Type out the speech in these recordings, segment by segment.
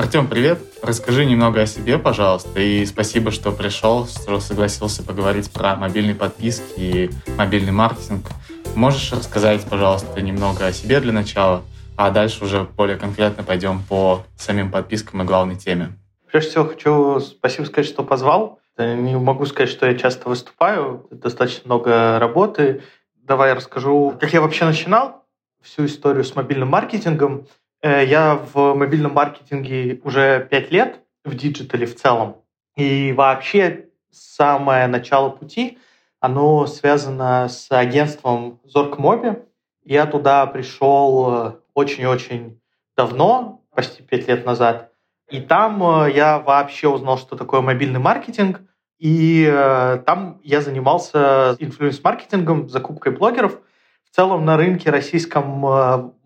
Артем, привет. Расскажи немного о себе, пожалуйста, и спасибо, что пришел, что согласился поговорить про мобильные подписки и мобильный маркетинг. Можешь рассказать, пожалуйста, немного о себе для начала, а дальше уже более конкретно пойдем по самим подпискам и главной теме. Прежде всего хочу спасибо сказать, что позвал. Не могу сказать, что я часто выступаю, достаточно много работы. Давай я расскажу, как я вообще начинал всю историю с мобильным маркетингом. Э, я в мобильном маркетинге уже пять лет, в диджитале в целом. И вообще самое начало пути, оно связано с агентством Zorka.Mobi. Я туда пришел э, очень-очень давно, почти пять лет назад. И там э, я вообще узнал, что такое мобильный маркетинг. И там я занимался influence-маркетингом, закупкой блогеров. В целом на рынке российском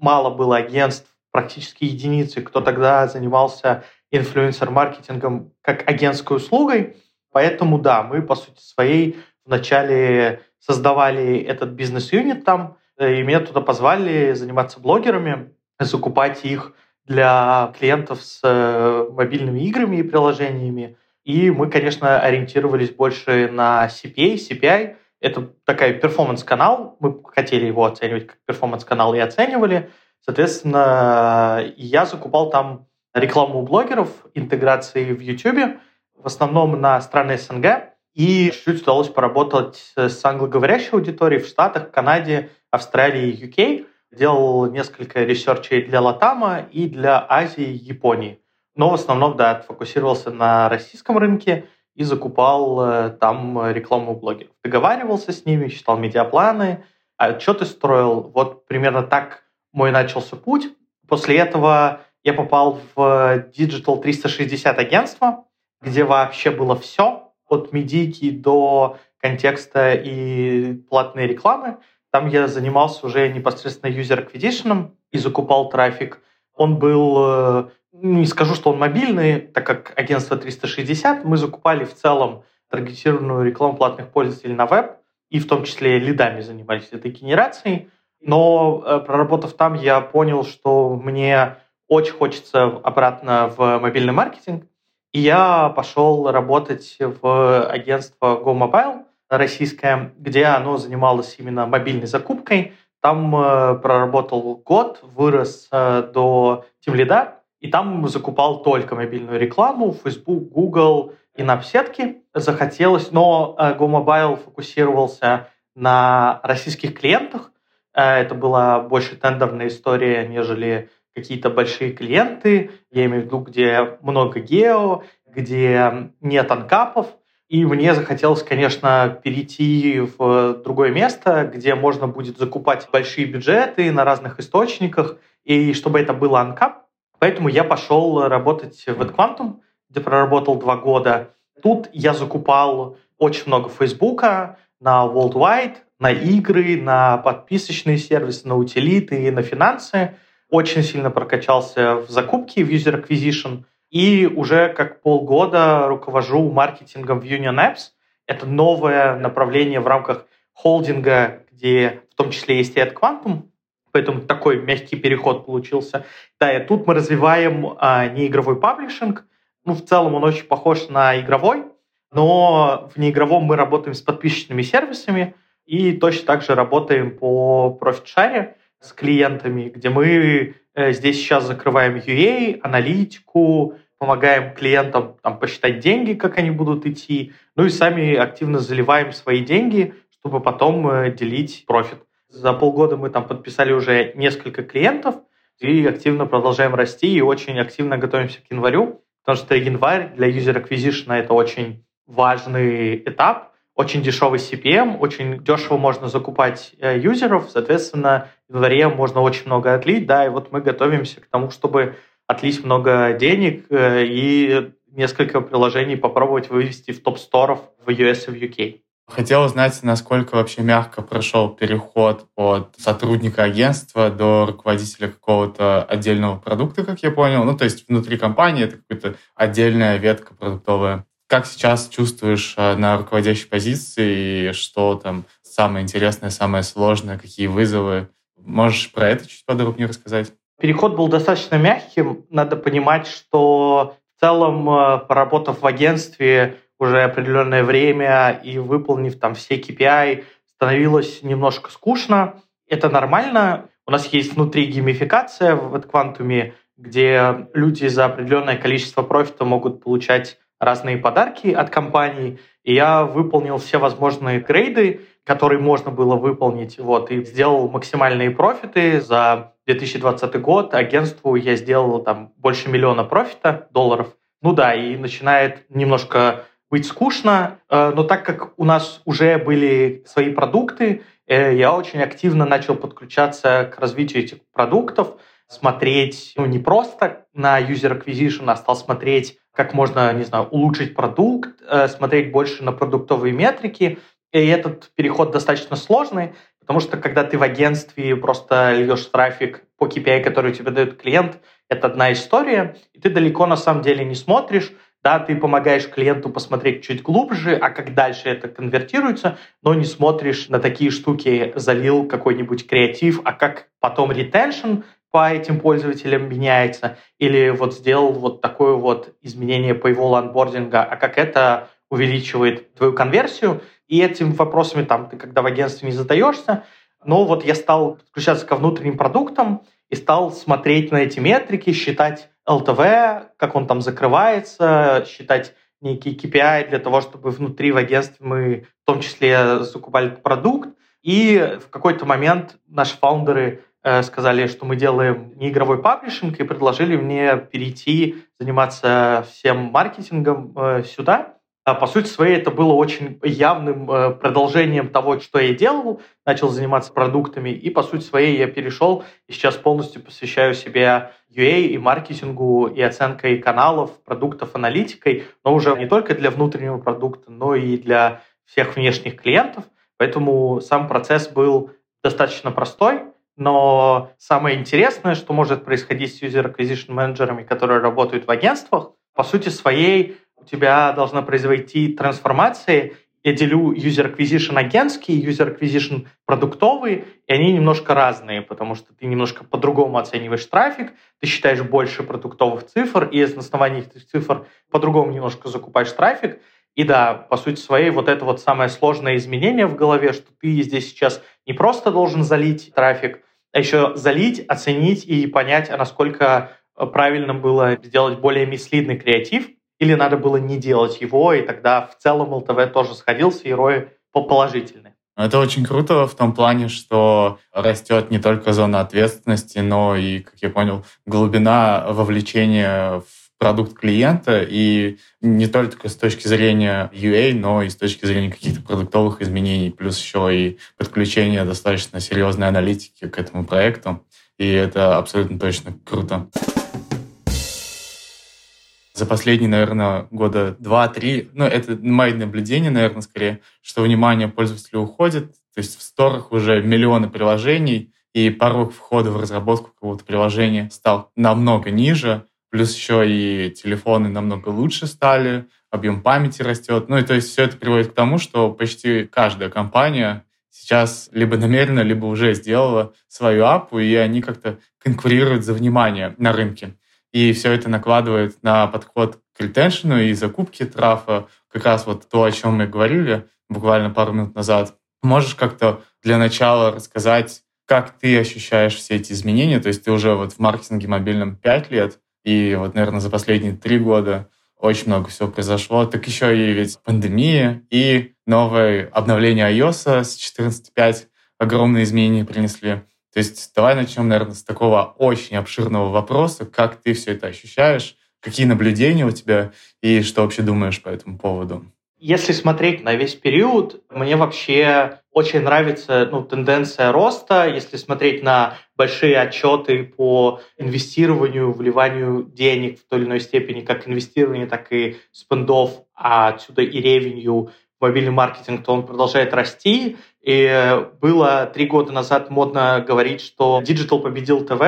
мало было агентств, практически единицы, кто тогда занимался инфлюенсер-маркетингом как агентской услугой. Поэтому, да, мы, по сути своей, вначале создавали этот бизнес-юнит там, и меня туда позвали заниматься блогерами, закупать их для клиентов с э, мобильными играми и приложениями. И мы, конечно, ориентировались больше на CPA, CPI. Это такая performance-канал. Мы хотели его оценивать как performance-канал и оценивали – Соответственно, я закупал там рекламу у блогеров, интеграции в YouTube, в основном на страны СНГ, и чуть-чуть удалось поработать с англоговорящей аудиторией в Штатах, Канаде, Австралии UK. Делал несколько ресерчей для Латама и для Азии Японии. Но в основном, да, фокусировался на российском рынке и закупал э, там рекламу у блогеров. Договаривался с ними, считал медиапланы, отчеты строил. Вот примерно так мой начался путь. После этого я попал в Digital 360 агентство, где вообще было все, от медийки до контекста и платной рекламы. Там я занимался уже непосредственно user acquisition и закупал трафик. Он был, э, не скажу, что он мобильный, так как агентство 360, мы закупали в целом таргетированную рекламу платных пользователей на веб, и в том числе лидами занимались этой генерацией. Но э, проработав там, я понял, что мне очень хочется обратно в мобильный маркетинг. И я пошел работать в агентство GoMobile российское, где оно занималось именно мобильной закупкой. Там э, проработал год, вырос э, до тимлида, и там закупал только мобильную рекламу, Facebook, Google и на сетки захотелось, но GoMobile фокусировался на российских клиентах, это была больше тендерная история, нежели какие-то большие клиенты. Я имею в виду, где много гео, где нет анкапов. И мне захотелось, конечно, перейти в другое место, где можно будет закупать большие бюджеты на разных источниках, и чтобы это было анкап. Поэтому я пошел работать в AdQuantum, где проработал два года. Тут я закупал очень много Фейсбука на Worldwide, на игры, на подписочные сервисы, на утилиты и на финансы. Очень сильно прокачался в закупке, в user acquisition. И уже как полгода руковожу маркетингом в Union Apps. Это новое направление в рамках холдинга, где в том числе есть и от Quantum, поэтому такой мягкий переход получился. Да, и тут мы развиваем а, неигровой паблишинг. Ну, в целом он очень похож на игровой, но в неигровом мы работаем с подписчиками сервисами, и точно так же работаем по профит-шаре с клиентами, где мы э, здесь сейчас закрываем UA, аналитику, помогаем клиентам там, посчитать деньги, как они будут идти, ну и сами активно заливаем свои деньги, чтобы потом э, делить профит. За полгода мы там подписали уже несколько клиентов и активно продолжаем расти и очень активно готовимся к январю, потому что январь для user acquisition это очень важный этап, очень дешевый CPM, очень дешево можно закупать э, юзеров, соответственно, в январе можно очень много отлить, да, и вот мы готовимся к тому, чтобы отлить много денег э, и несколько приложений попробовать вывести в топ-сторов в US и в UK. Хотел узнать, насколько вообще мягко прошел переход от сотрудника агентства до руководителя какого-то отдельного продукта, как я понял. Ну, то есть внутри компании это какая-то отдельная ветка продуктовая. Как сейчас чувствуешь э, на руководящей позиции, что там самое интересное, самое сложное, какие вызовы? Можешь про это чуть подробнее рассказать? Переход был достаточно мягким. Надо понимать, что в целом, э, поработав в агентстве уже определенное время и выполнив там все KPI, становилось немножко скучно. Это нормально. У нас есть внутри геймификация в AdQuantum, где люди за определенное количество профита могут получать разные подарки от компаний. И я выполнил все возможные грейды, которые можно было выполнить, вот, и сделал максимальные профиты за 2020 год. Агентству я сделал там больше миллиона профита долларов. Ну да, и начинает немножко быть скучно, э, но так как у нас уже были свои продукты, э, я очень активно начал подключаться к развитию этих продуктов, смотреть ну, не просто на user acquisition, а стал смотреть, как можно, не знаю, улучшить продукт, э, смотреть больше на продуктовые метрики. И этот переход достаточно сложный, потому что когда ты в агентстве просто льешь трафик по KPI, который тебе дает клиент, это одна история, и ты далеко на самом деле не смотришь, да, ты помогаешь клиенту посмотреть чуть глубже, а как дальше это конвертируется, но не смотришь на такие штуки, залил какой-нибудь креатив, а как потом ретеншн по этим пользователям меняется, или вот сделал вот такое вот изменение по его ланбординга, а как это увеличивает твою конверсию. И этим вопросами там ты когда в агентстве не задаешься, но вот я стал подключаться ко внутренним продуктам и стал смотреть на эти метрики, считать ЛТВ, как он там закрывается, считать некие KPI для того, чтобы внутри в агентстве мы в том числе закупали продукт. И в какой-то момент наши фаундеры сказали, что мы делаем не игровой паблишинг, и предложили мне перейти заниматься всем маркетингом э, сюда. А по сути своей это было очень явным э, продолжением того, что я делал, начал заниматься продуктами, и по сути своей я перешел и сейчас полностью посвящаю себя UA и маркетингу, и оценкой каналов, продуктов, аналитикой, но уже не только для внутреннего продукта, но и для всех внешних клиентов. Поэтому сам процесс был достаточно простой, но самое интересное, что может происходить с user acquisition менеджерами, которые работают в агентствах, по сути своей у тебя должна произойти трансформация. Я делю user acquisition агентский, user acquisition продуктовый, и они немножко разные, потому что ты немножко по-другому оцениваешь трафик, ты считаешь больше продуктовых цифр, и на основании этих цифр по-другому немножко закупаешь трафик. И да, по сути своей, вот это вот самое сложное изменение в голове, что ты здесь сейчас не просто должен залить трафик, а еще залить, оценить и понять, насколько правильно было сделать более мислидный креатив, или надо было не делать его, и тогда в целом ЛТВ тоже сходился, и ROI положительный. Это очень круто в том плане, что растет не только зона ответственности, но и, как я понял, глубина вовлечения в продукт клиента, и не только с точки зрения UA, но и с точки зрения каких-то продуктовых изменений, плюс еще и подключение достаточно серьезной аналитики к этому проекту. И это абсолютно точно круто. За последние, наверное, года два-три, ну, это мои наблюдения, наверное, скорее, что внимание пользователя уходит, то есть в сторах уже миллионы приложений, и порог входа в разработку какого-то приложения стал намного ниже, плюс еще и телефоны намного лучше стали, объем памяти растет. Ну и то есть все это приводит к тому, что почти каждая компания сейчас либо намеренно, либо уже сделала свою апу, и они как-то конкурируют за внимание на рынке. И все это накладывает на подход к ретеншену и закупке трафа, как раз вот то, о чем мы говорили буквально пару минут назад. Можешь как-то для начала рассказать, как ты ощущаешь все эти изменения? То есть ты уже вот в маркетинге мобильном 5 лет, и вот, наверное, за последние три года очень много всего произошло. Так еще и ведь пандемия и новое обновление iOS с 14.5 огромные изменения принесли. То есть давай начнем, наверное, с такого очень обширного вопроса, как ты все это ощущаешь, какие наблюдения у тебя и что вообще думаешь по этому поводу. Если смотреть на весь период, мне вообще очень нравится ну, тенденция роста. Если смотреть на большие отчеты по инвестированию, вливанию денег в той или иной степени, как инвестирование, так и спендов, а отсюда и ревенью мобильный маркетинг, то он продолжает расти. И было три года назад модно говорить, что диджитал победил ТВ,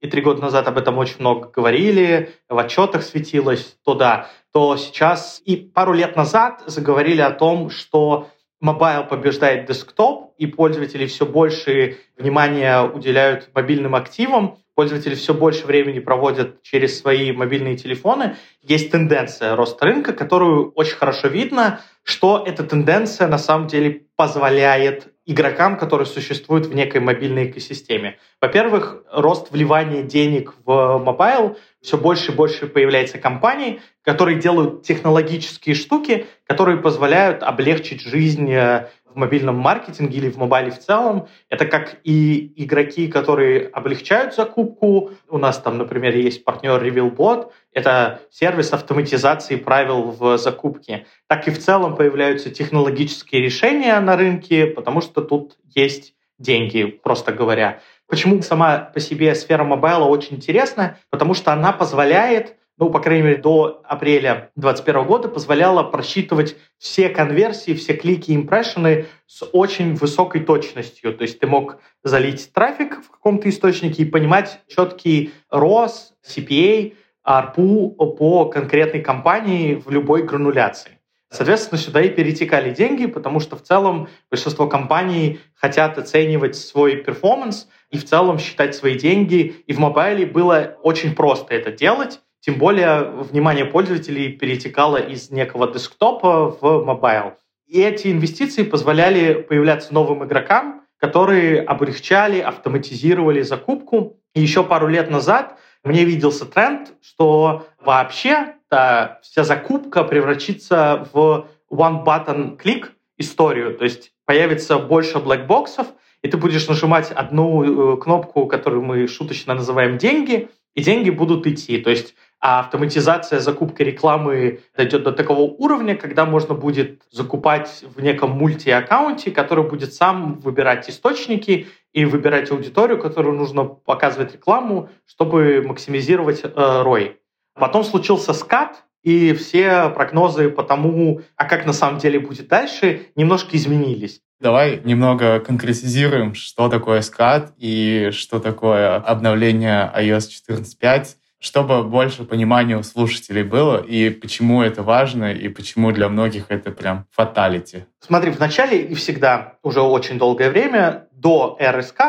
и три года назад об этом очень много говорили, в отчетах светилось, то да, то сейчас и пару лет назад заговорили о том, что mobile побеждает десктоп, и пользователи все больше внимания уделяют мобильным активам. пользователи все больше времени проводят через свои мобильные телефоны, есть тенденция роста рынка, которую очень хорошо видно, что эта тенденция на самом деле позволяет игрокам, которые существуют в некой мобильной экосистеме. Во-первых, рост вливания денег в mobile, все больше и больше появляется компаний, которые делают технологические штуки, которые позволяют облегчить жизнь э, в мобильном маркетинге или в мобайле в целом. Это как и игроки, которые облегчают закупку. У нас там, например, есть партнер RevealBot. Это сервис автоматизации правил в закупке. Так и в целом появляются технологические решения на рынке, потому что тут есть деньги, просто говоря. Почему сама по себе сфера мобайла очень интересна? Потому что она позволяет ну, по крайней мере, до апреля 2021 года позволяла просчитывать все конверсии, все клики, импрессионы с очень высокой точностью. То есть ты мог залить трафик в каком-то источнике и понимать четкий ROAS, CPA, ARPU по конкретной кампании в любой грануляции. Соответственно, сюда и перетекали деньги, потому что в целом большинство компаний хотят оценивать свой performance и в целом считать свои деньги. И в мобайле было очень просто это делать. Тем более внимание пользователей перетекало из некого десктопа в mobile. И эти инвестиции позволяли появляться новым игрокам, которые облегчали, автоматизировали закупку. И еще пару лет назад мне виделся тренд, что вообще вся закупка превратится в one-button клик историю. То есть появится больше блэкбоксов, и ты будешь нажимать одну э, кнопку, которую мы шуточно называем «деньги», и деньги будут идти. То есть а автоматизация закупки рекламы дойдет до такого уровня, когда можно будет закупать в неком мульти-аккаунте, который будет сам выбирать источники и выбирать аудиторию, которую нужно показывать рекламу, чтобы максимизировать э. Потом случился скат, и все прогнозы по тому, а как на самом деле будет дальше, немножко изменились. Давай немного конкретизируем, что такое скат и что такое обновление iOS 14.5 чтобы больше понимания у слушателей было, и почему это важно, и почему для многих это прям фаталити. Смотри, в начале и всегда, уже очень долгое время, до РСК,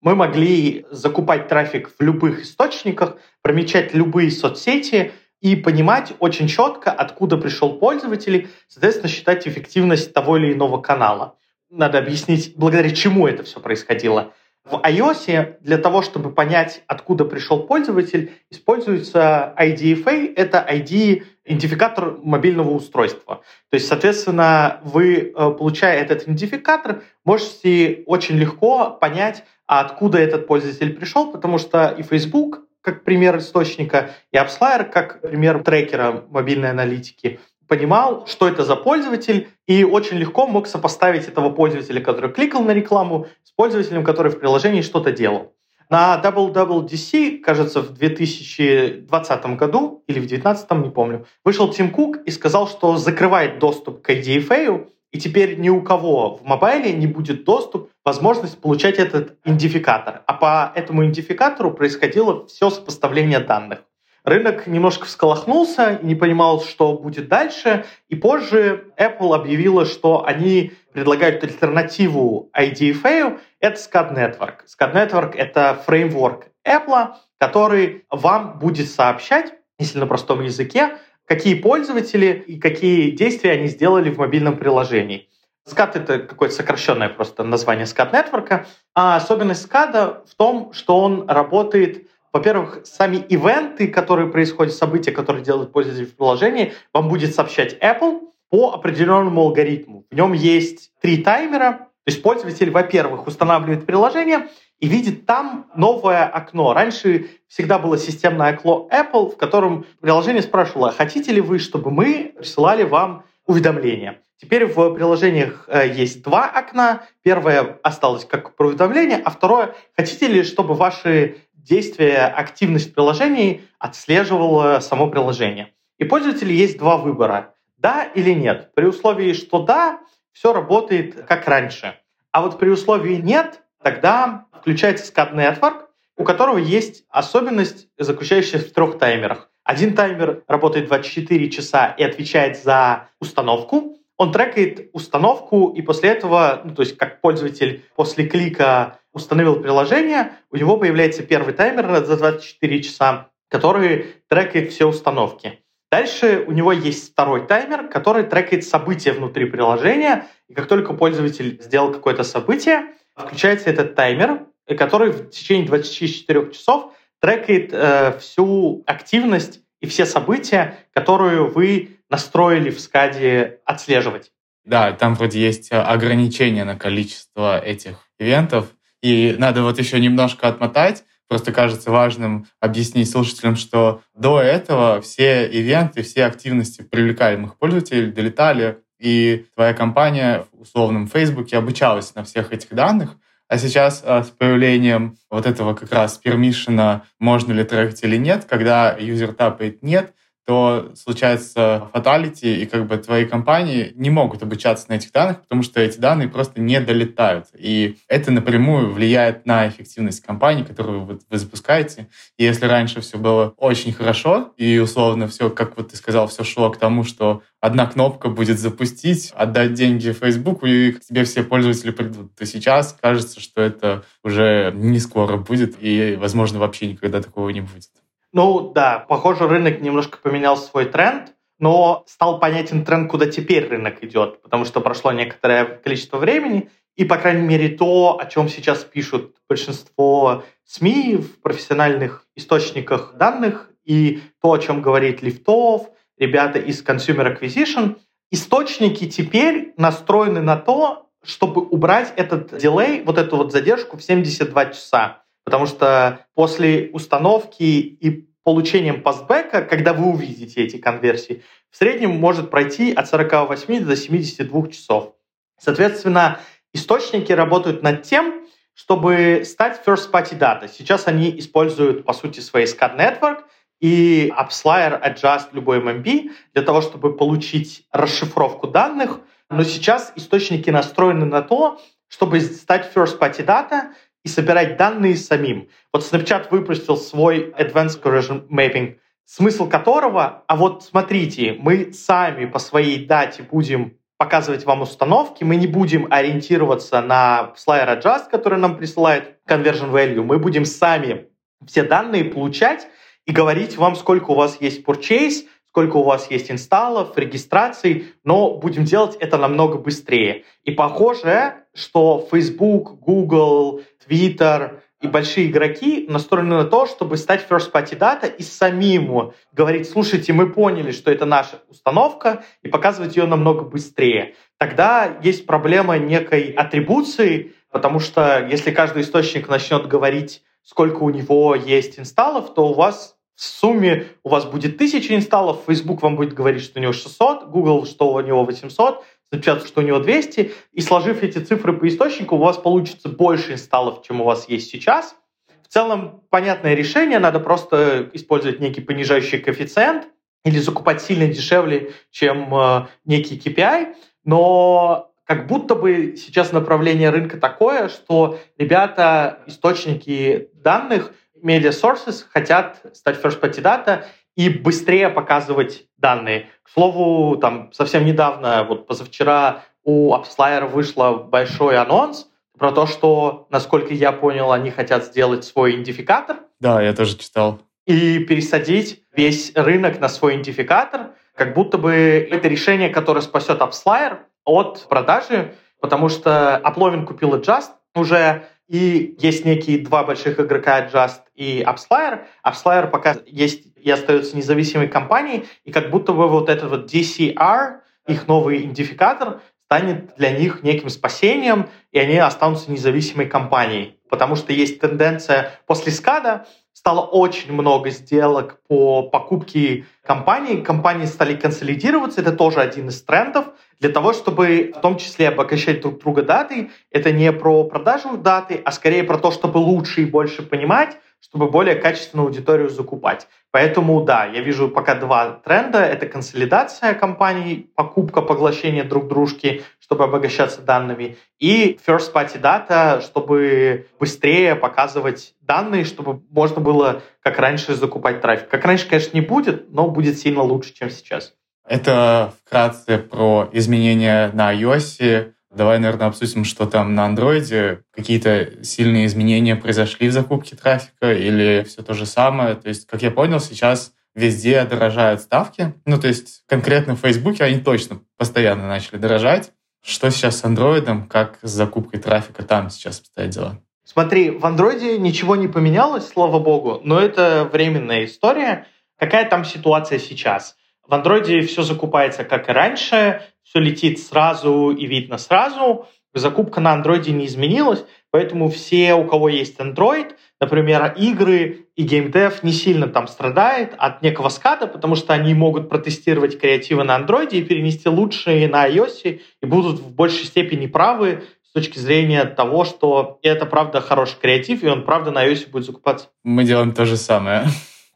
мы могли закупать трафик в любых источниках, промечать любые соцсети и понимать очень четко, откуда пришел пользователь, соответственно, считать эффективность того или иного канала. Надо объяснить, благодаря чему это все происходило. В iOS для того, чтобы понять, откуда пришел пользователь, используется IDFA. Это ID-идентификатор мобильного устройства. То есть, соответственно, вы, э, получая этот идентификатор, можете очень легко понять, откуда этот пользователь пришел, потому что и Facebook, как пример источника, и AppsFlyer, как пример трекера мобильной аналитики – понимал, что это за пользователь, и очень легко мог сопоставить этого пользователя, который кликал на рекламу, с пользователем, который в приложении что-то делал. На WWDC, кажется, в 2020 году или в 2019, не помню, вышел Тим Кук и сказал, что закрывает доступ к IDFA, и теперь ни у кого в мобайле не будет доступ, возможность получать этот идентификатор. А по этому идентификатору происходило все сопоставление данных. Рынок немножко всколохнулся не понимал, что будет дальше. И позже Apple объявила, что они предлагают альтернативу IDFA. Это SCAD Network. SCAD Network — это фреймворк Apple, который вам будет сообщать, если на простом языке, какие пользователи и какие действия они сделали в мобильном приложении. SCAD — это какое-то сокращенное просто название SCAD Network. А особенность SCAD в том, что он работает во-первых, сами ивенты, которые происходят, события, которые делают пользователь в приложении, вам будет сообщать Apple по определенному алгоритму. В нем есть три таймера. То есть пользователь, во-первых, устанавливает приложение и видит там новое окно. Раньше всегда было системное окно Apple, в котором приложение спрашивало, хотите ли вы, чтобы мы присылали вам уведомления. Теперь в приложениях э, есть два окна. Первое осталось как про уведомление, а второе, хотите ли, чтобы ваши действие, активность приложений отслеживало само приложение. И пользователю есть два выбора. Да или нет. При условии, что да, все работает как раньше. А вот при условии нет, тогда включается SCAD Network, у которого есть особенность, заключающаяся в трех таймерах. Один таймер работает 24 часа и отвечает за установку, он трекает установку, и после этого, ну, то есть как пользователь после клика установил приложение, у него появляется первый таймер за 24 часа, который трекает все установки. Дальше у него есть второй таймер, который трекает события внутри приложения. И как только пользователь сделал какое-то событие, включается этот таймер, который в течение 24 часов трекает э, всю активность и все события, которые вы настроили в скаде отслеживать. Да, там вроде есть э, ограничение на количество этих ивентов. И надо вот еще немножко отмотать. Просто кажется важным объяснить слушателям, что до этого все ивенты, все активности привлекаемых пользователей долетали, и твоя компания в условном Фейсбуке обучалась на всех этих данных, а сейчас а, с появлением вот этого как раз пермишена, можно ли трекать или нет, когда юзер тапает «нет», то случается фаталити, и как бы твои компании не могут обучаться на этих данных, потому что эти данные просто не долетают. И это напрямую влияет на эффективность компании, которую вы, вы запускаете. И если раньше все было очень хорошо, и условно все, как вот ты сказал, все шло к тому, что одна кнопка будет запустить, отдать деньги Фейсбуку, и к тебе все пользователи придут, то сейчас кажется, что это уже не скоро будет, и, возможно, вообще никогда такого не будет. Ну да, похоже, рынок немножко поменял свой тренд, но стал понятен тренд, куда теперь рынок идет, потому что прошло некоторое количество времени, и, по крайней мере, то, о чем сейчас пишут большинство СМИ в профессиональных источниках данных, и то, о чем говорит Лифтов, ребята из Consumer Acquisition, источники теперь настроены на то, чтобы убрать этот дилей, вот эту вот задержку в 72 часа. Потому что после установки и получением пастбека, когда вы увидите эти конверсии, в среднем может пройти от 48 до 72 часов. Соответственно, источники работают над тем, чтобы стать first party data. Сейчас они используют, по сути, свой SCAD Network и AppsLayer Adjust любой MMB для того, чтобы получить расшифровку данных. Но сейчас источники настроены на то, чтобы стать first party data и собирать данные самим. Вот Snapchat выпустил свой Advanced Correlation Mapping, смысл которого, а вот смотрите, мы сами по своей дате будем показывать вам установки, мы не будем ориентироваться на Slayer Adjust, который нам присылает Conversion Value, мы будем сами все данные получать и говорить вам, сколько у вас есть purchase, сколько у вас есть инсталлов, регистраций, но будем делать это намного быстрее. И похоже, что Facebook, Google, Twitter и большие игроки настроены на то, чтобы стать first party data и самим говорить, слушайте, мы поняли, что это наша установка, и показывать ее намного быстрее. Тогда есть проблема некой атрибуции, потому что если каждый источник начнет говорить, сколько у него есть инсталлов, то у вас в сумме у вас будет 1000 инсталлов, Facebook вам будет говорить, что у него 600, Google, что у него 800, Snapchat, что у него 200, и сложив эти цифры по источнику, у вас получится больше инсталлов, чем у вас есть сейчас. В целом, понятное решение, надо просто использовать некий понижающий коэффициент или закупать сильно дешевле, чем э, некий KPI, но как будто бы сейчас направление рынка такое, что ребята, источники данных – media sources хотят стать first party data и быстрее показывать данные. К слову, там совсем недавно, вот позавчера у AppsFlyer вышел большой анонс про то, что, насколько я понял, они хотят сделать свой идентификатор. Да, я тоже читал. И пересадить весь рынок на свой идентификатор, как будто бы это решение, которое спасет AppsFlyer от продажи, потому что Uplovin купила Just уже, и есть некие два больших игрока Just и AppsFlyer. AppsFlyer пока есть и остается независимой компанией, и как будто бы вот этот вот DCR, их новый идентификатор, станет для них неким спасением, и они останутся независимой компанией. Потому что есть тенденция после скада, стало очень много сделок по покупке компаний. Компании стали консолидироваться, это тоже один из трендов для того, чтобы в том числе обогащать друг друга даты. Это не про продажу даты, а скорее про то, чтобы лучше и больше понимать, чтобы более качественную аудиторию закупать. Поэтому, да, я вижу пока два тренда. Это консолидация компаний, покупка, поглощение друг дружки, чтобы обогащаться данными, и first party data, чтобы быстрее показывать данные, чтобы можно было, как раньше, закупать трафик. Как раньше, конечно, не будет, но будет сильно лучше, чем сейчас. Это вкратце про изменения на iOS. Давай, наверное, обсудим, что там на андроиде. Какие-то сильные изменения произошли в закупке трафика или все то же самое. То есть, как я понял, сейчас везде дорожают ставки. Ну, то есть конкретно в Фейсбуке они точно постоянно начали дорожать. Что сейчас с андроидом, как с закупкой трафика там сейчас обстоят дела? Смотри, в андроиде ничего не поменялось, слава богу, но это временная история. Какая там ситуация сейчас? В андроиде все закупается как и раньше, все летит сразу и видно сразу. Закупка на андроиде не изменилась, поэтому все, у кого есть Android, например, игры и геймдев не сильно там страдает от некого ската, потому что они могут протестировать креативы на андроиде и перенести лучшие на iOS и будут в большей степени правы с точки зрения того, что это правда хороший креатив, и он правда на iOS будет закупаться. Мы делаем то же самое.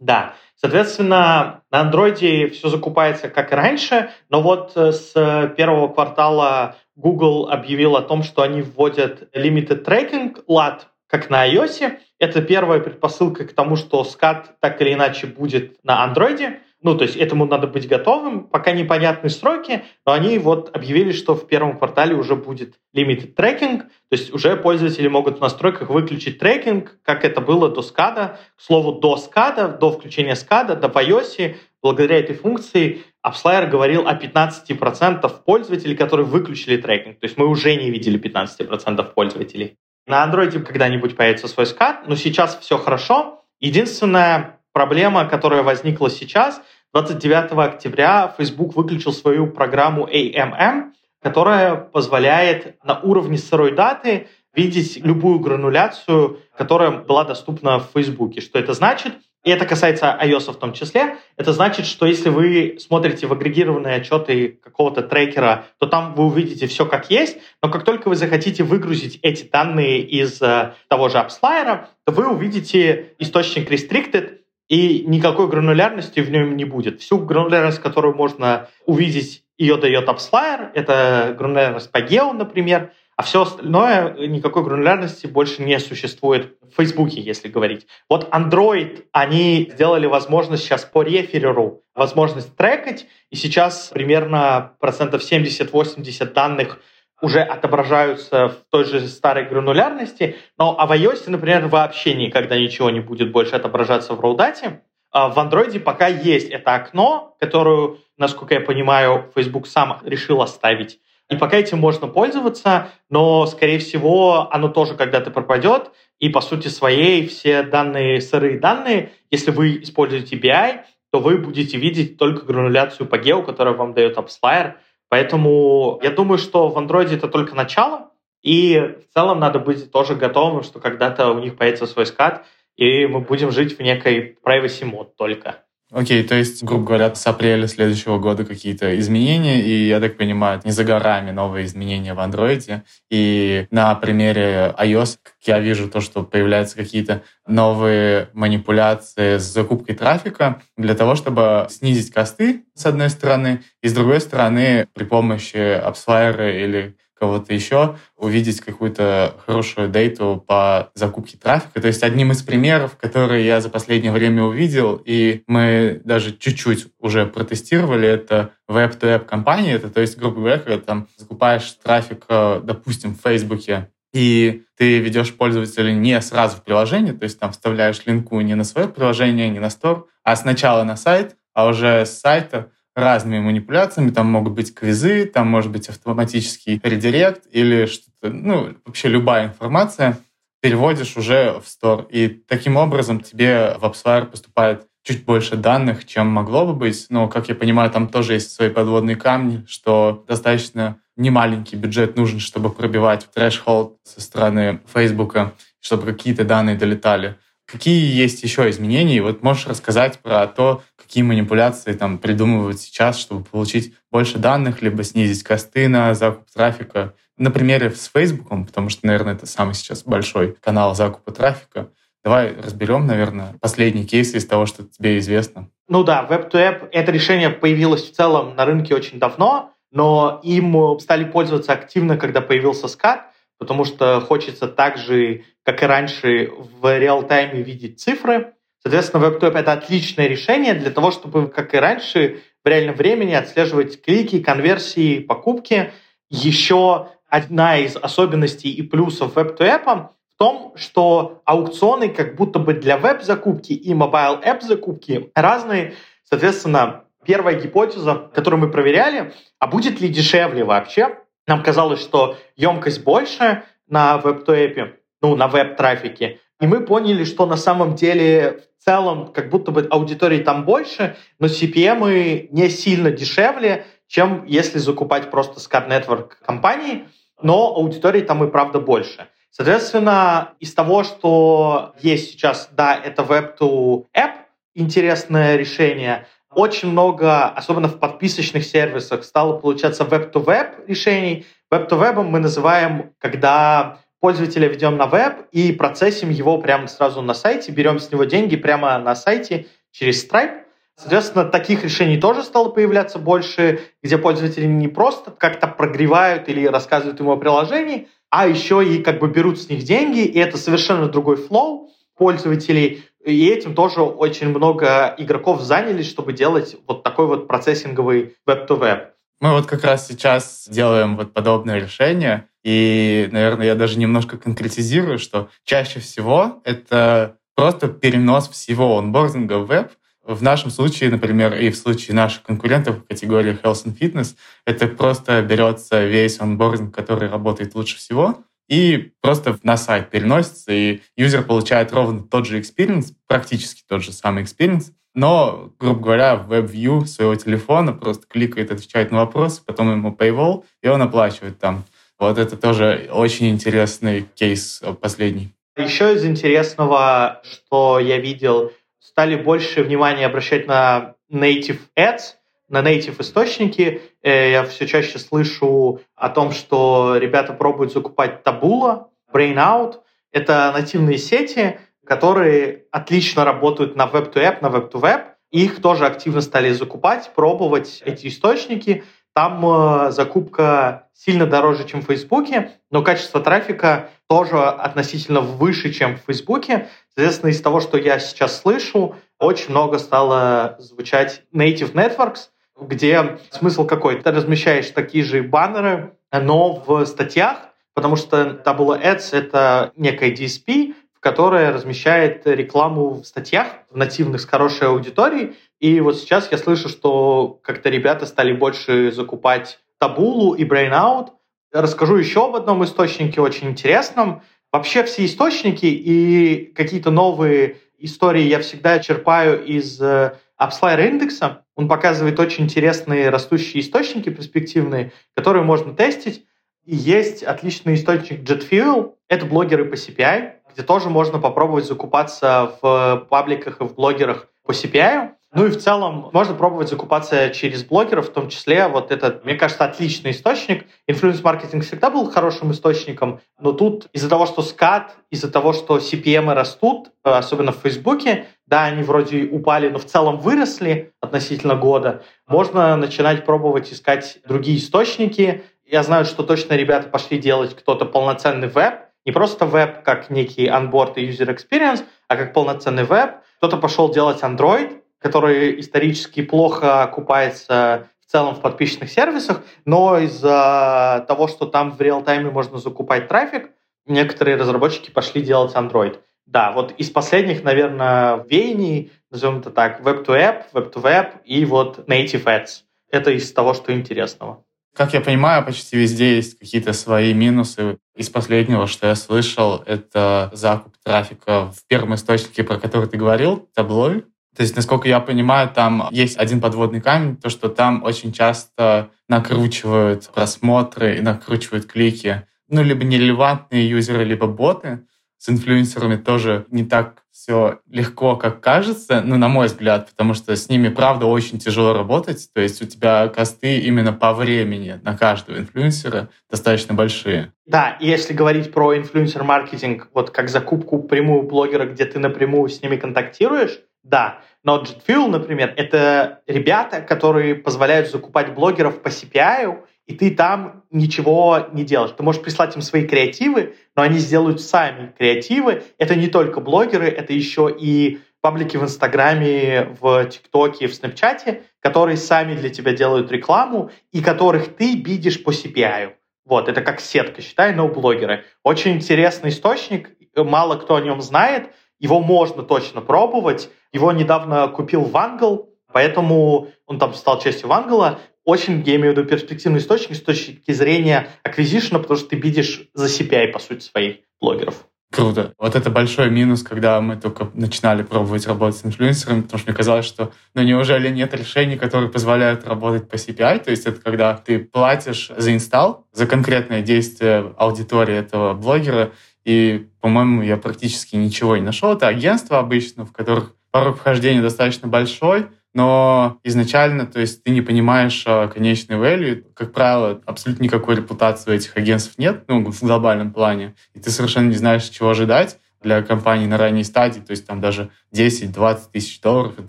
Да. Соответственно, на андроиде все закупается как и раньше, но вот э, с первого квартала Google объявил о том, что они вводят limited tracking LAT, как на iOS. Это первая предпосылка к тому, что скат так или иначе будет на андроиде. Ну, то есть этому надо быть готовым. Пока непонятны сроки, но они вот объявили, что в первом квартале уже будет limited tracking, то есть уже пользователи могут в настройках выключить трекинг, как это было до скада. К слову, до скада, до включения скада, до iOS, благодаря этой функции AppsFlyer говорил о 15% пользователей, которые выключили трекинг. То есть мы уже не видели 15% пользователей. На андроиде когда-нибудь появится свой скат, но сейчас все хорошо. Единственная проблема, которая возникла сейчас. 29 октября Facebook выключил свою программу AMM, которая позволяет на уровне сырой даты видеть любую грануляцию, которая была доступна в Facebook. Что это значит? И это касается iOS в том числе. Это значит, что если вы смотрите в агрегированные отчеты какого-то трекера, то там вы увидите все как есть, но как только вы захотите выгрузить эти данные из uh, того же AppsFlyer, то вы увидите источник restricted, и никакой гранулярности в нем не будет. Всю гранулярность, которую можно увидеть, ее дает AppsFlyer, это гранулярность по гео, например, а все остальное, никакой гранулярности больше не существует в Фейсбуке, если говорить. Вот Android, они сделали возможность сейчас по рефереру, возможность трекать, и сейчас примерно процентов 70-80 данных уже отображаются в той же старой гранулярности, но а в iOS, например, вообще никогда ничего не будет больше отображаться в роудате. А в Android пока есть это окно, которое, насколько я понимаю, Facebook сам решил оставить. И пока этим можно пользоваться, но, скорее всего, оно тоже когда-то пропадет, и по сути своей все данные, сырые данные, если вы используете BI, то вы будете видеть только грануляцию по гео, которую вам дает AppsFlyer, Поэтому я думаю, что в Android это только начало, и в целом надо быть тоже готовым, что когда-то у них появится свой скат, и мы будем жить в некой privacy мод только. Окей, то есть, грубо говоря, с апреля следующего года какие-то изменения, и, я так понимаю, не за горами новые изменения в андроиде. И на примере iOS, я вижу, то, что появляются какие-то новые манипуляции с закупкой трафика для того, чтобы снизить косты, с одной стороны, и с другой стороны, при помощи AppsFlyer или кого-то еще, увидеть какую-то хорошую дейту по закупке трафика. То есть одним из примеров, которые я за последнее время увидел, и мы даже чуть-чуть уже протестировали, это веб-то-веб компании. Это, то есть, грубо говоря, когда там закупаешь трафик, э, допустим, в Фейсбуке, и ты ведешь пользователя не сразу в приложение, то есть там вставляешь линку не на свое приложение, не на стор, а сначала на сайт, а уже с сайта разными манипуляциями. Там могут быть квизы, там может быть автоматический редирект или что-то, ну, вообще любая информация переводишь уже в стор. И таким образом тебе в AppsFire поступает чуть больше данных, чем могло бы быть. Но, как я понимаю, там тоже есть свои подводные камни, что достаточно немаленький бюджет нужен, чтобы пробивать трэш-холд со стороны Фейсбука, чтобы какие-то данные долетали. Какие есть еще изменения? Вот можешь рассказать про то, какие манипуляции там придумывают сейчас, чтобы получить больше данных, либо снизить косты на закуп трафика. На примере с Фейсбуком, потому что, наверное, это самый сейчас большой канал закупа трафика. Давай разберем, наверное, последний кейс из того, что тебе известно. Ну да, Web2App, это решение появилось в целом на рынке очень давно, но им стали пользоваться активно, когда появился SKAd потому что хочется так же, как и раньше, в real-time е видеть цифры. Соответственно, Web2App — это отличное решение для того, чтобы, как и раньше, в реальном времени отслеживать клики, конверсии, покупки. Еще одна из особенностей и плюсов веб-то-эпа в том, что аукционы как будто бы для веб-закупки и mobile app закупки разные. Соответственно, первая гипотеза, которую мы проверяли, а будет ли дешевле вообще? Нам казалось, что емкость больше на веб-то-эпе, ну, на веб-трафике, и мы поняли, что на самом деле в целом как будто бы аудитории там больше, но CPM не сильно дешевле, чем если закупать просто Scat Network компании, но аудитории там и правда больше. Соответственно, из того, что есть сейчас, да, это Web2App, интересное решение, очень много, особенно в подписочных сервисах, стало получаться Web-to-Web решений. Web-to-Web мы называем, когда пользователя ведем на веб и процессим его прямо сразу на сайте, берем с него деньги прямо на сайте через Stripe. Соответственно, таких решений тоже стало появляться больше, где пользователи не просто как-то прогревают или рассказывают ему о приложении, а еще и как бы берут с них деньги, и это совершенно другой флоу пользователей. И этим тоже очень много игроков занялись, чтобы делать вот такой вот процессинговый веб-то-веб. Мы вот как раз сейчас делаем вот подобное решение, и, наверное, я даже немножко конкретизирую, что чаще всего это просто перенос всего онбординга в веб. В нашем случае, например, и в случае наших конкурентов в категории Health and Fitness, это просто берется весь онбординг, который работает лучше всего, и просто на сайт переносится, и юзер получает ровно тот же experience, практически тот же самый experience, но, грубо говоря, в WebView своего телефона просто кликает, отвечает на вопросы, потом ему paywall, и он оплачивает там. Вот это тоже очень интересный кейс последний. Еще из интересного, что я видел, стали больше внимания обращать на native ads, на native источники. Э, я все чаще слышу о том, что ребята пробуют закупать Taboola, Brainout. Это нативные сети, которые отлично работают на web-to-app, на web-to-web. Их тоже активно стали закупать, пробовать эти источники. Там э, закупка сильно дороже, чем в Фейсбуке, но качество трафика тоже относительно выше, чем в Фейсбуке. Соответственно, из того, что я сейчас слышу, очень много стало звучать native networks, где смысл какой? Ты размещаешь такие же баннеры, но в статьях, потому что Tabula Ads — это некая DSP, которая размещает рекламу в статьях нативных с хорошей аудиторией. И вот сейчас я слышу, что как-то ребята стали больше закупать Табулу и Brainout. Расскажу еще об одном источнике очень интересном. Вообще все источники и какие-то новые истории я всегда черпаю из э, AppsFlyer индекса. Он показывает очень интересные растущие источники перспективные, которые можно тестить. И есть отличный источник JetFuel. Это блогеры по CPI где тоже можно попробовать закупаться в пабликах и в блогерах по CPI. Ну и в целом можно пробовать закупаться через блогеров, в том числе вот этот, мне кажется, отличный источник. Инфлюенс-маркетинг всегда был хорошим источником, но тут из-за того, что SKAd, из-за того, что CPM растут, особенно в Фейсбуке, да, они вроде упали, но в целом выросли относительно года, можно начинать пробовать искать другие источники. Я знаю, что точно ребята пошли делать кто-то полноценный веб, не просто веб как некий onboard и user experience, а как полноценный веб. Кто-то пошел делать Android, который исторически плохо окупается в целом в подписчных сервисах, но из-за того, что там в реал-тайме можно закупать трафик, некоторые разработчики пошли делать Android. Да, вот из последних, наверное, веяний, назовем это так, Web-to-App, Web-to-Web и вот Native Ads. Это из того, что интересного. Как я понимаю, почти везде есть какие-то свои минусы. Из последнего, что я слышал, это закуп трафика в первом источнике, про который ты говорил, таблой. То есть, насколько я понимаю, там есть один подводный камень, то, что там очень часто накручивают просмотры и накручивают клики. Ну, либо нерелевантные юзеры, либо боты. С инфлюенсерами тоже не так все легко, как кажется, ну, на мой взгляд, потому что с ними, правда, очень тяжело работать. То есть у тебя косты именно по времени на каждого инфлюенсера достаточно большие. Да, и если говорить про инфлюенсер-маркетинг, вот как закупку прямую блогера, где ты напрямую с ними контактируешь, да. Но JetFuel, например, это ребята, которые позволяют закупать блогеров по CPI, и ты там ничего не делаешь. Ты можешь прислать им свои креативы, но они сделают сами креативы. Это не только блогеры, это еще и паблики в Инстаграме, в ТикТоке, в Снапчате, которые сами для тебя делают рекламу и которых ты видишь по CPI. Вот, это как сетка, считай, но блогеры. Очень интересный источник, мало кто о нем знает, его можно точно пробовать. Его недавно купил Вангл, поэтому он там стал частью Вангла. Очень, я имею в виду, перспективный источник с точки зрения аквизишена, потому что ты видишь за CPI, по сути, своих блогеров. Круто. Вот это большой минус, когда мы только начинали пробовать работать с инфлюенсерами, потому что мне казалось, что ну неужели нет решений, которые позволяют работать по CPI? То есть это когда ты платишь за инсталл, за конкретное действие аудитории этого блогера, и, по-моему, я практически ничего не нашел. Это агентство обычно, в которых порог вхождения достаточно большой, но изначально, то есть ты не понимаешь а, конечный value. Как правило, абсолютно никакой репутации у этих агентств нет, ну, в глобальном плане, и ты совершенно не знаешь, чего ожидать для компании на ранней стадии, то есть там даже 10-20 тысяч долларов, это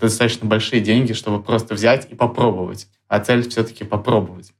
достаточно большие деньги, чтобы просто взять и попробовать. А цель все-таки попробовать.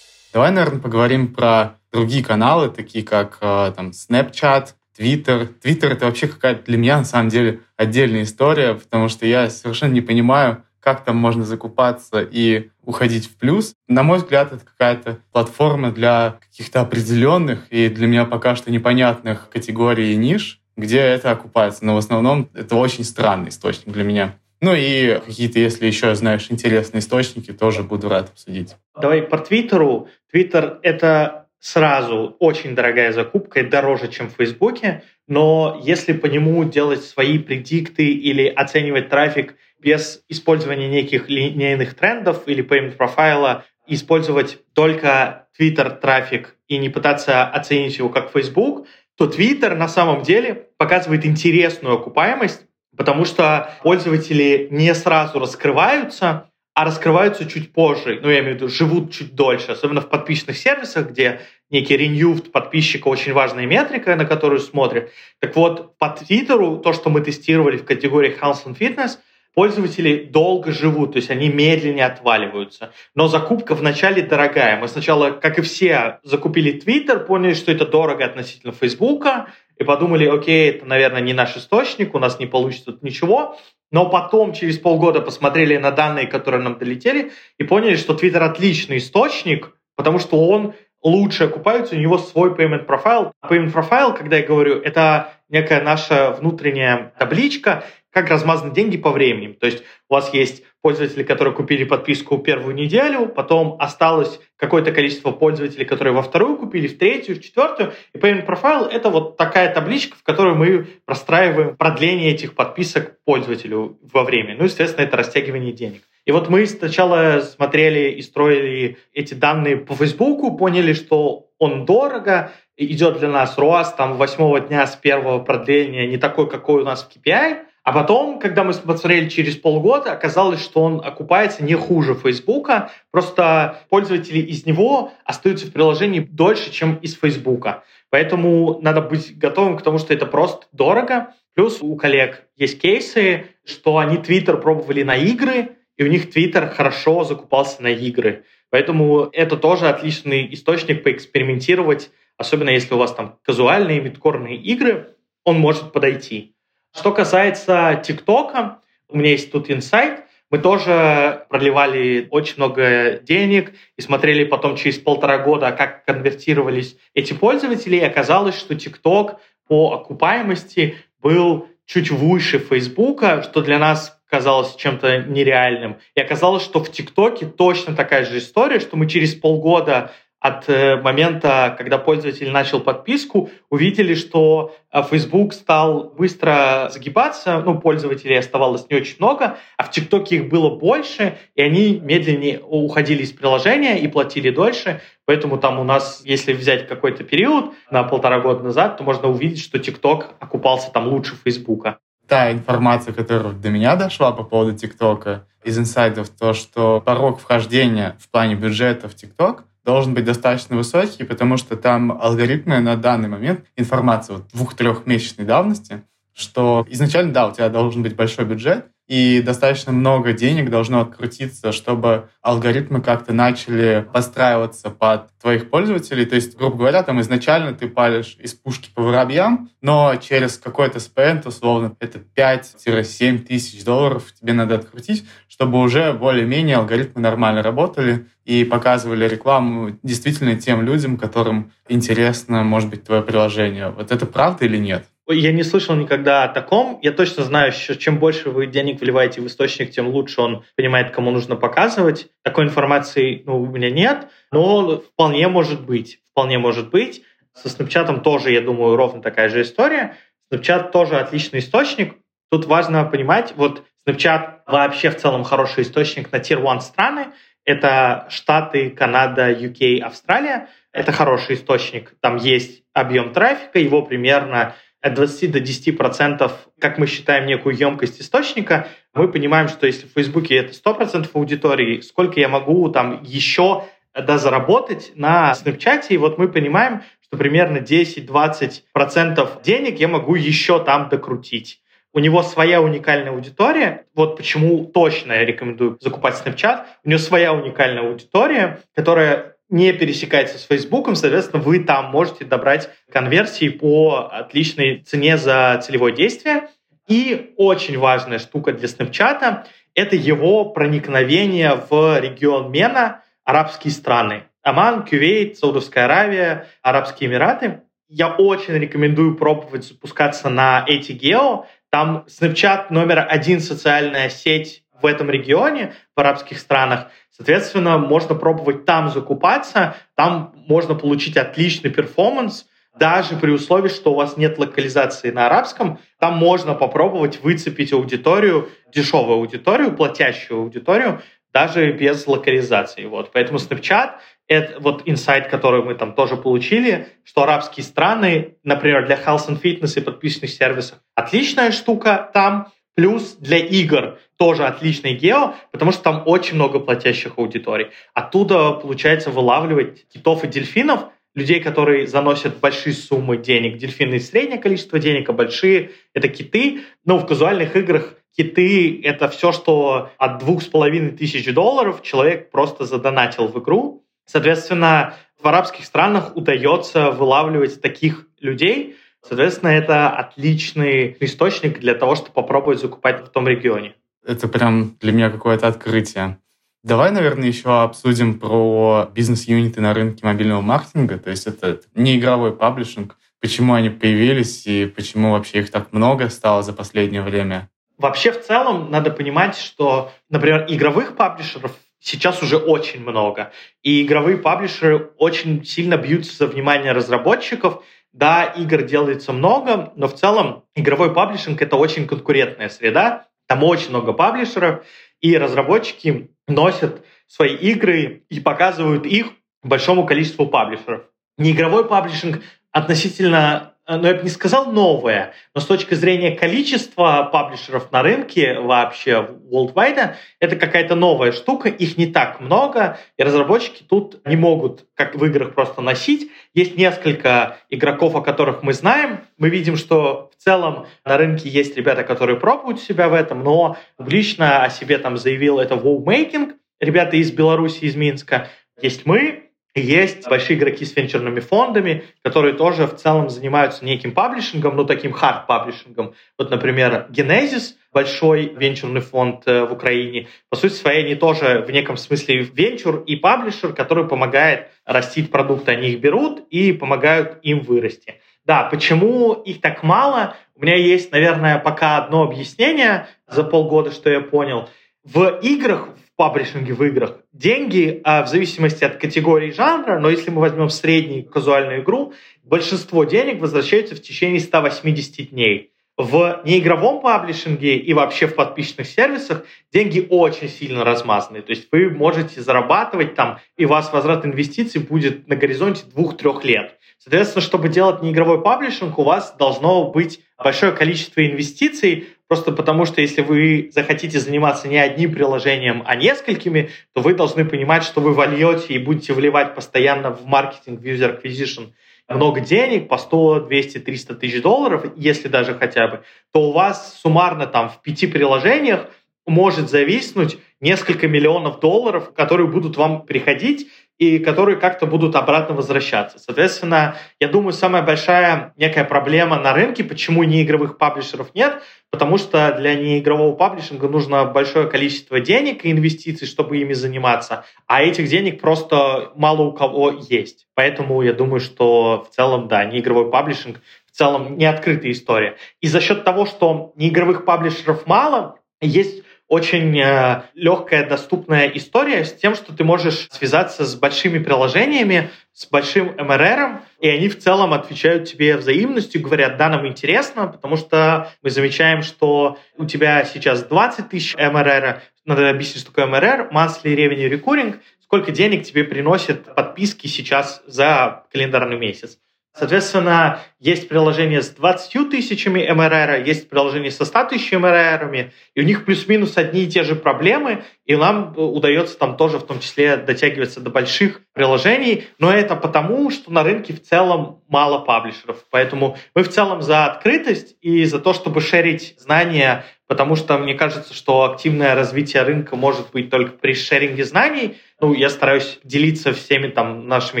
Давай, наверное, поговорим про другие каналы, такие как а, там Snapchat, Твиттер. Твиттер — это вообще какая-то для меня, на самом деле, отдельная история, потому что я совершенно не понимаю, как там можно закупаться и уходить в плюс. На мой взгляд, это какая-то платформа для каких-то определенных и для меня пока что непонятных категорий и ниш, где это окупается. Но в основном это очень странный источник для меня. Ну и какие-то, если еще знаешь, интересные источники, тоже буду рад обсудить. Давай по Твиттеру. Твиттер — это сразу очень дорогая закупка и дороже, чем в Фейсбуке, но если по нему делать свои предикты или оценивать трафик без использования неких линейных трендов или payment профайла, использовать только Twitter трафик и не пытаться оценить его как Facebook, то Twitter на самом деле показывает интересную окупаемость, потому что пользователи не сразу раскрываются, а раскрываются чуть позже, ну, я имею в виду, живут чуть дольше, особенно в подписчных сервисах, где некий renewed подписчика очень важная метрика, на которую смотрят. Так вот, по Твиттеру, то, что мы тестировали в категории Health and Fitness, пользователи долго живут, то есть они медленнее отваливаются. Но закупка вначале дорогая. Мы сначала, как и все, закупили Twitter, поняли, что это дорого относительно Фейсбука, и подумали, окей, это, наверное, не наш источник, у нас не получится тут ничего. Но потом, через полгода, посмотрели на данные, которые нам долетели, и поняли, что Twitter отличный источник, потому что он лучше окупается, у него свой payment profile. Payment profile, когда я говорю, это некая наша внутренняя табличка, как размазаны деньги по времени. То есть у вас есть пользователи, которые купили подписку первую неделю, потом осталось какое-то количество пользователей, которые во вторую купили, в третью, в четвертую. И Payment Profile — это вот такая табличка, в которой мы простраиваем продление этих подписок пользователю во время. Ну, естественно, это растягивание денег. И вот мы сначала смотрели и строили эти данные по Фейсбуку, поняли, что он дорого, идет для нас рост там восьмого дня с первого продления не такой, какой у нас в KPI, а потом, когда мы посмотрели через полгода, оказалось, что он окупается не хуже Фейсбука, просто пользователи из него остаются в приложении дольше, чем из Фейсбука. Поэтому надо быть готовым к тому, что это просто дорого. Плюс у коллег есть кейсы, что они Twitter пробовали на игры, и у них Twitter хорошо закупался на игры. Поэтому это тоже отличный источник поэкспериментировать, особенно если у вас там казуальные мидкорные игры, он может подойти. Что касается ТикТока, у меня есть тут инсайт. Мы тоже проливали очень много денег и смотрели потом через полтора года, как конвертировались эти пользователи. И оказалось, что ТикТок по окупаемости был чуть выше Фейсбука, что для нас казалось чем-то нереальным. И оказалось, что в ТикТоке точно такая же история, что мы через полгода от э, момента, когда пользователь начал подписку, увидели, что э, Facebook стал быстро загибаться, ну, пользователей оставалось не очень много, а в ТикТоке их было больше, и они медленнее уходили из приложения и платили дольше, поэтому там у нас, если взять какой-то период на полтора года назад, то можно увидеть, что ТикТок окупался там лучше Фейсбука. Та информация, которая до меня дошла по поводу ТикТока, из инсайдов, то, что порог вхождения в плане бюджета в ТикТок должен быть достаточно высокий, потому что там алгоритмы на данный момент, информация вот двух-трехмесячной давности, что изначально, да, у тебя должен быть большой бюджет, и достаточно много денег должно открутиться, чтобы алгоритмы как-то начали подстраиваться под твоих пользователей. То есть, грубо говоря, там изначально ты палишь из пушки по воробьям, но через какой-то спенд, условно, это 5-7 тысяч долларов тебе надо открутить, чтобы уже более-менее алгоритмы нормально работали и показывали рекламу действительно тем людям, которым интересно, может быть, твое приложение. Вот это правда или нет? Я не слышал никогда о таком. Я точно знаю, что чем больше вы денег вливаете в источник, тем лучше он понимает, кому нужно показывать. Такой информации ну, у меня нет, но вполне может быть. Вполне может быть. Со Snapchat тоже, я думаю, ровно такая же история. Snapchat тоже отличный источник. Тут важно понимать, вот Snapchat вообще в целом хороший источник на Tier 1 страны. Это Штаты, Канада, UK, Австралия. Это хороший источник. Там есть объем трафика, его примерно от 20 до 10 процентов, как мы считаем некую емкость источника, мы понимаем, что если в Фейсбуке это 100 процентов аудитории, сколько я могу там еще да, заработать на Снапчате, и вот мы понимаем, что примерно 10-20 процентов денег я могу еще там докрутить. У него своя уникальная аудитория. Вот почему точно я рекомендую закупать Snapchat. У него своя уникальная аудитория, которая не пересекается с Фейсбуком, соответственно, вы там можете добрать конверсии по отличной цене за целевое действие. И очень важная штука для Snapchat – это его проникновение в регион MENA, арабские страны. Оман, Кувейт, Саудовская Аравия, Арабские Эмираты. Я очень рекомендую пробовать запускаться на эти гео. Там Snapchat номер один социальная сеть в этом регионе, в арабских странах – Соответственно, можно пробовать там закупаться, там можно получить отличный performance, даже при условии, что у вас нет локализации на арабском, там можно попробовать выцепить аудиторию, дешевую аудиторию, платящую аудиторию, даже без локализации. Вот. Поэтому Snapchat — это вот инсайт, который мы там тоже получили, что арабские страны, например, для health and fitness и подписочных сервисов, отличная штука там, Плюс для игр тоже отличный гео, потому что там очень много платящих аудиторий. Оттуда получается вылавливать китов и дельфинов, людей, которые заносят большие суммы денег. Дельфины — среднее количество денег, а большие — это киты. Но в казуальных играх киты — это все, что от двух с половиной тысяч долларов человек просто задонатил в игру. Соответственно, в арабских странах удается вылавливать таких людей, Соответственно, это отличный источник для того, чтобы попробовать закупать в том регионе. Это прям для меня какое-то открытие. Давай, наверное, еще обсудим про бизнес-юниты на рынке мобильного маркетинга. То есть это не игровой паблишинг. Почему они появились и почему вообще их так много стало за последнее время? Вообще, в целом, надо понимать, что, например, игровых паблишеров сейчас уже очень много. И игровые паблишеры очень сильно бьются за внимание разработчиков, да, игр делается много, но в целом игровой паблишинг — это очень конкурентная среда. Там очень много паблишеров, и разработчики носят свои игры и показывают их большому количеству паблишеров. Не игровой паблишинг относительно Э, ну, я бы не сказал новое, но с точки зрения количества паблишеров на рынке вообще worldwide, это какая-то новая штука, их не так много, и разработчики тут не могут, как в играх, просто носить. Есть несколько игроков, о которых мы знаем. Мы видим, что в целом на рынке есть ребята, которые пробуют себя в этом, но публично о себе там заявил это WoW ребята из Беларуси, из Минска. Есть мы, есть большие игроки с венчурными фондами, которые тоже в целом занимаются неким паблишингом, ну таким хард-паблишингом. Вот, например, Genesis, большой венчурный фонд э, в Украине. По сути своей, они тоже в неком смысле венчур и паблишер, который помогает растить продукты. Они их берут и помогают им вырасти. Да, почему их так мало? У меня есть, наверное, пока одно объяснение за полгода, что я понял. В играх, паблишинге в играх деньги а в зависимости от категории жанра, но если мы возьмем среднюю казуальную игру, большинство денег возвращается в течение 180 дней. В неигровом паблишинге и вообще в подписчных сервисах деньги очень сильно размазаны. То есть вы можете зарабатывать там, и у вас возврат инвестиций будет на горизонте двух-трех лет. Соответственно, чтобы делать неигровой паблишинг, у вас должно быть большое количество инвестиций, просто потому что если вы захотите заниматься не одним приложением, а несколькими, то вы должны понимать, что вы вольете и будете вливать постоянно в маркетинг, в user acquisition много денег, по 100, 200, 300 тысяч долларов, если даже хотя бы, то у вас суммарно там в пяти приложениях может зависнуть несколько миллионов долларов, которые будут вам приходить и которые как-то будут обратно возвращаться. Соответственно, я думаю, самая большая некая проблема на рынке, почему неигровых паблишеров нет, потому что для неигрового паблишинга нужно большое количество денег и инвестиций, чтобы ими заниматься, а этих денег просто мало у кого есть. Поэтому я думаю, что в целом, да, неигровой паблишинг в целом не открытая история. И за счет того, что неигровых паблишеров мало, есть очень э, легкая, доступная история с тем, что ты можешь связаться с большими приложениями, с большим МРРом, и они в целом отвечают тебе взаимностью, говорят, да, нам интересно, потому что мы замечаем, что у тебя сейчас 20 тысяч МРР, надо объяснить, что такое МРР, Monthly Revenue Recurring, сколько денег тебе приносит подписки сейчас за календарный месяц. Соответственно, есть приложение с 20 тысячами МРР, есть приложение со 100 тысячами МРРами, и у них плюс-минус одни и те же проблемы, и нам удается там тоже в том числе дотягиваться до больших приложений, но это потому, что на рынке в целом мало паблишеров. Поэтому мы в целом за открытость и за то, чтобы шерить знания, потому что мне кажется, что активное развитие рынка может быть только при шеринге знаний – ну, я стараюсь делиться всеми там нашими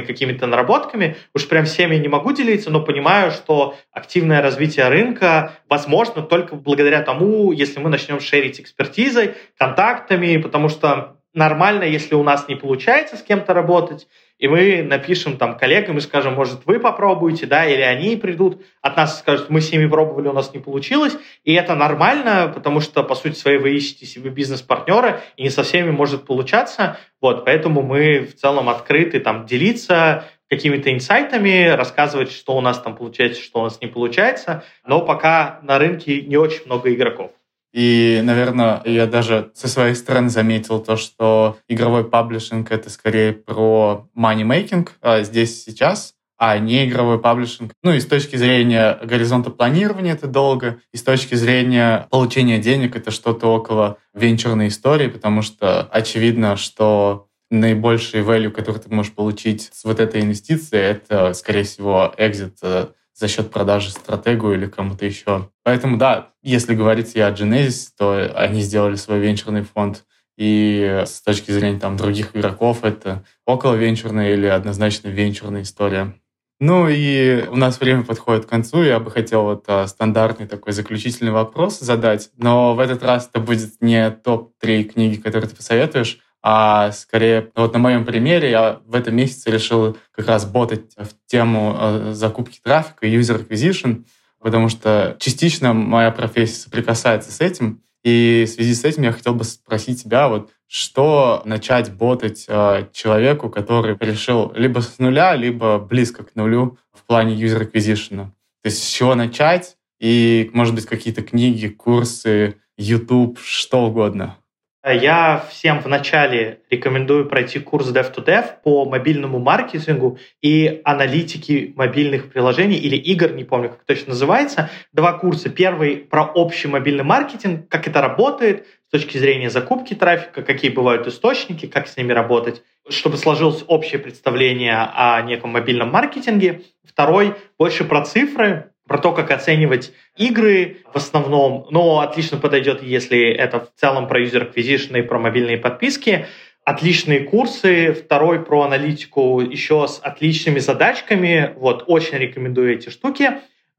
какими-то наработками. Уж прям всеми не могу делиться, но понимаю, что активное развитие рынка возможно только благодаря тому, если мы начнем шерить экспертизой, контактами, потому что нормально, если у нас не получается с кем-то работать, и мы напишем там коллегам и скажем, может, вы попробуете, да, или они придут. От нас и скажут, мы с ними пробовали, у нас не получилось, и это нормально, потому что, по сути своей, вы ищете себе бизнес-партнера, и не со всеми может получаться, вот, поэтому мы в целом открыты там делиться какими-то инсайтами, рассказывать, что у нас там получается, что у нас не получается, но пока на рынке не очень много игроков. И, наверное, я даже со своей стороны заметил то, что игровой паблишинг — это скорее про money-making а здесь сейчас, а не игровой паблишинг. Ну и с точки зрения горизонта планирования это долго, и с точки зрения получения денег это что-то около венчурной истории, потому что очевидно, что наибольший value, который ты можешь получить с вот этой инвестицией, это, скорее всего, экзит э, за счет продажи стратегу или кому-то еще. Поэтому да, если говорить о Genesis, то они сделали свой венчурный фонд, и с точки зрения там других игроков это около венчурная или однозначно венчурная история. Ну и у нас время подходит к концу. Я бы хотел вот а, стандартный такой заключительный вопрос задать, но в этот раз это будет не топ-3 книги, которые ты посоветуешь, а скорее вот на моем примере я в этом месяце решил как раз ботать в тему э, закупки трафика, user acquisition, потому что частично моя профессия соприкасается с этим, и в связи с этим я хотел бы спросить тебя, вот что начать ботать э, человеку, который решил либо с нуля, либо близко к нулю в плане user acquisition. То есть с чего начать, и, может быть, какие-то книги, курсы, YouTube, что угодно. Я всем вначале рекомендую пройти курс Dev2Dev по мобильному маркетингу и аналитике мобильных приложений или игр, не помню, как точно называется. Два курса. Первый про общий мобильный маркетинг, как это работает с точки зрения закупки трафика, какие бывают источники, как с ними работать, чтобы сложилось общее представление о неком мобильном маркетинге. Второй больше про цифры, про то, как оценивать игры в основном, но отлично подойдет, если это в целом про user acquisition и про мобильные подписки. Отличные курсы, второй про аналитику еще с отличными задачками. Вот, очень рекомендую эти штуки.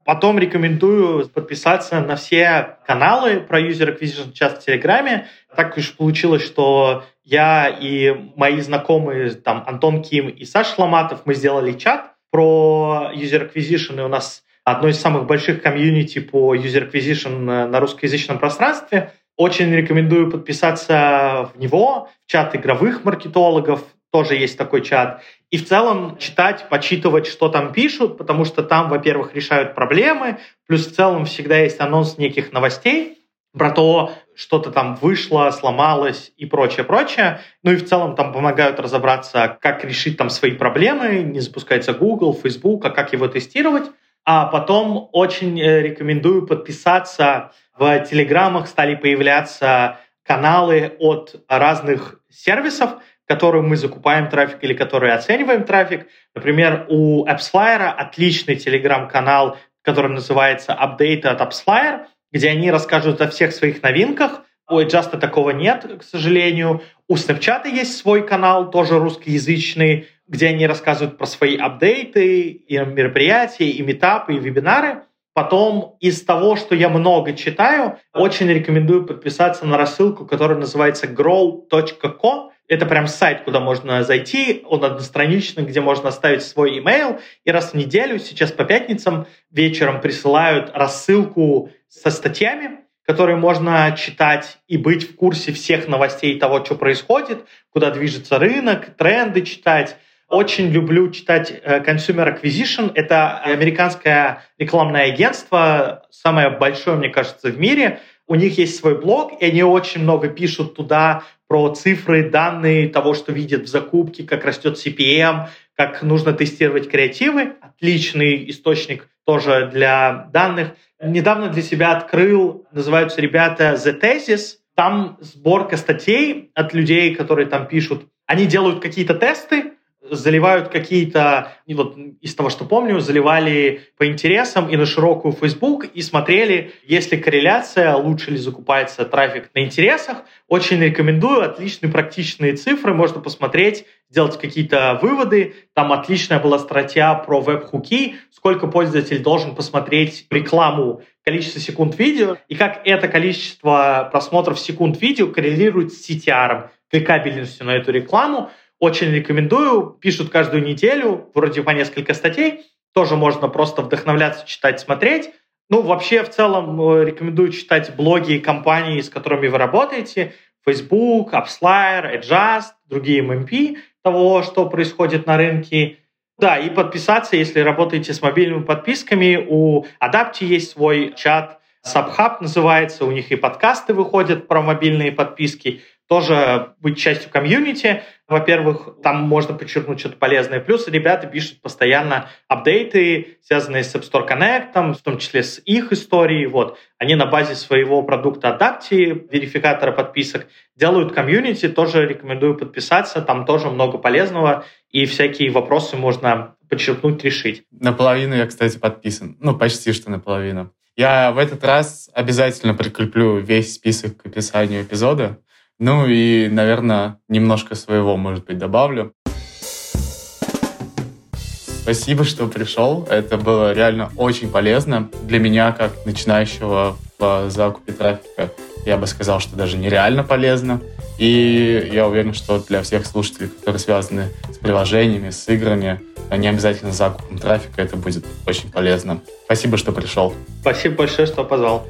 Потом рекомендую подписаться на все каналы про user acquisition чат в Телеграме. Так уж получилось, что я и мои знакомые, там, Антон Ким и Саша Ломатов, мы сделали чат про user acquisition, и у нас одно из самых больших комьюнити по user acquisition на русскоязычном пространстве. Очень рекомендую подписаться в него, в чат игровых маркетологов, тоже есть такой чат. И в целом читать, почитывать, что там пишут, потому что там, во-первых, решают проблемы, плюс в целом всегда есть анонс неких новостей про то, что-то там вышло, сломалось и прочее, прочее. Ну и в целом там помогают разобраться, как решить там свои проблемы, не запускается Google, Facebook, а как его тестировать. А потом очень э, рекомендую подписаться. В Телеграмах стали появляться каналы от разных сервисов, которым мы закупаем трафик или которые оцениваем трафик. Например, у AppsFlyer отличный телеграм-канал, который называется Update от AppsFlyer, где они расскажут о всех своих новинках. У Adjust такого нет, к сожалению. У Snapchat есть свой канал, тоже русскоязычный, где они рассказывают про свои апдейты, и мероприятия, и метапы, и вебинары. Потом из того, что я много читаю, очень рекомендую подписаться на рассылку, которая называется grow.co. Это прям сайт, куда можно зайти, он одностраничный, где можно оставить свой email, и раз в неделю, сейчас по пятницам вечером присылают рассылку со статьями, которые можно читать и быть в курсе всех новостей того, что происходит, куда движется рынок, тренды читать. Очень люблю читать э, Consumer Acquisition. Это американское рекламное агентство, самое большое, мне кажется, в мире. У них есть свой блог, и они очень много пишут туда про цифры, данные того, что видят в закупке, как растет CPM, как нужно тестировать креативы. Отличный источник тоже для данных. Недавно для себя открыл, называются ребята The Thesis. Там сборка статей от людей, которые там пишут. Они делают какие-то тесты, заливают какие-то, вот из того, что помню, заливали по интересам и на широкую Facebook и смотрели, есть ли корреляция, лучше ли закупается трафик на интересах. Очень рекомендую, отличные практичные цифры, можно посмотреть, сделать какие-то выводы. Там отличная была статья про веб-хуки, сколько пользователь должен посмотреть рекламу, количество секунд видео, и как это количество просмотров секунд видео коррелирует с CTR, кликабельностью на эту рекламу. Очень рекомендую. Пишут каждую неделю, вроде по несколько статей. Тоже можно просто вдохновляться, читать, смотреть. Ну, вообще, в целом, э, рекомендую читать блоги компаний, с которыми вы работаете. Facebook, AppsFlyer, Adjust, другие MMP того, что происходит на рынке. Да, и подписаться, если работаете с мобильными подписками. У Adapti есть свой чат, Subhub называется, у них и подкасты выходят про мобильные подписки тоже быть частью комьюнити. Во-первых, там можно подчеркнуть что-то полезное. Плюс ребята пишут постоянно апдейты, связанные с App Store Connect, в том числе с их историей. Вот. Они на базе своего продукта Adapti, верификатора подписок, делают комьюнити. Тоже рекомендую подписаться. Там тоже много полезного. И всякие вопросы можно подчеркнуть, решить. Наполовину я, кстати, подписан. Ну, почти что наполовину. Я в этот раз обязательно прикреплю весь список к описанию эпизода, ну и, наверное, немножко своего, может быть, добавлю. Спасибо, что пришел. Это было реально очень полезно. Для меня, как начинающего в закупе трафика, я бы сказал, что даже нереально полезно. И я уверен, что для всех слушателей, которые связаны с приложениями, с играми, не обязательно с закупом трафика, это будет очень полезно. Спасибо, что пришел. Спасибо большое, что позвал.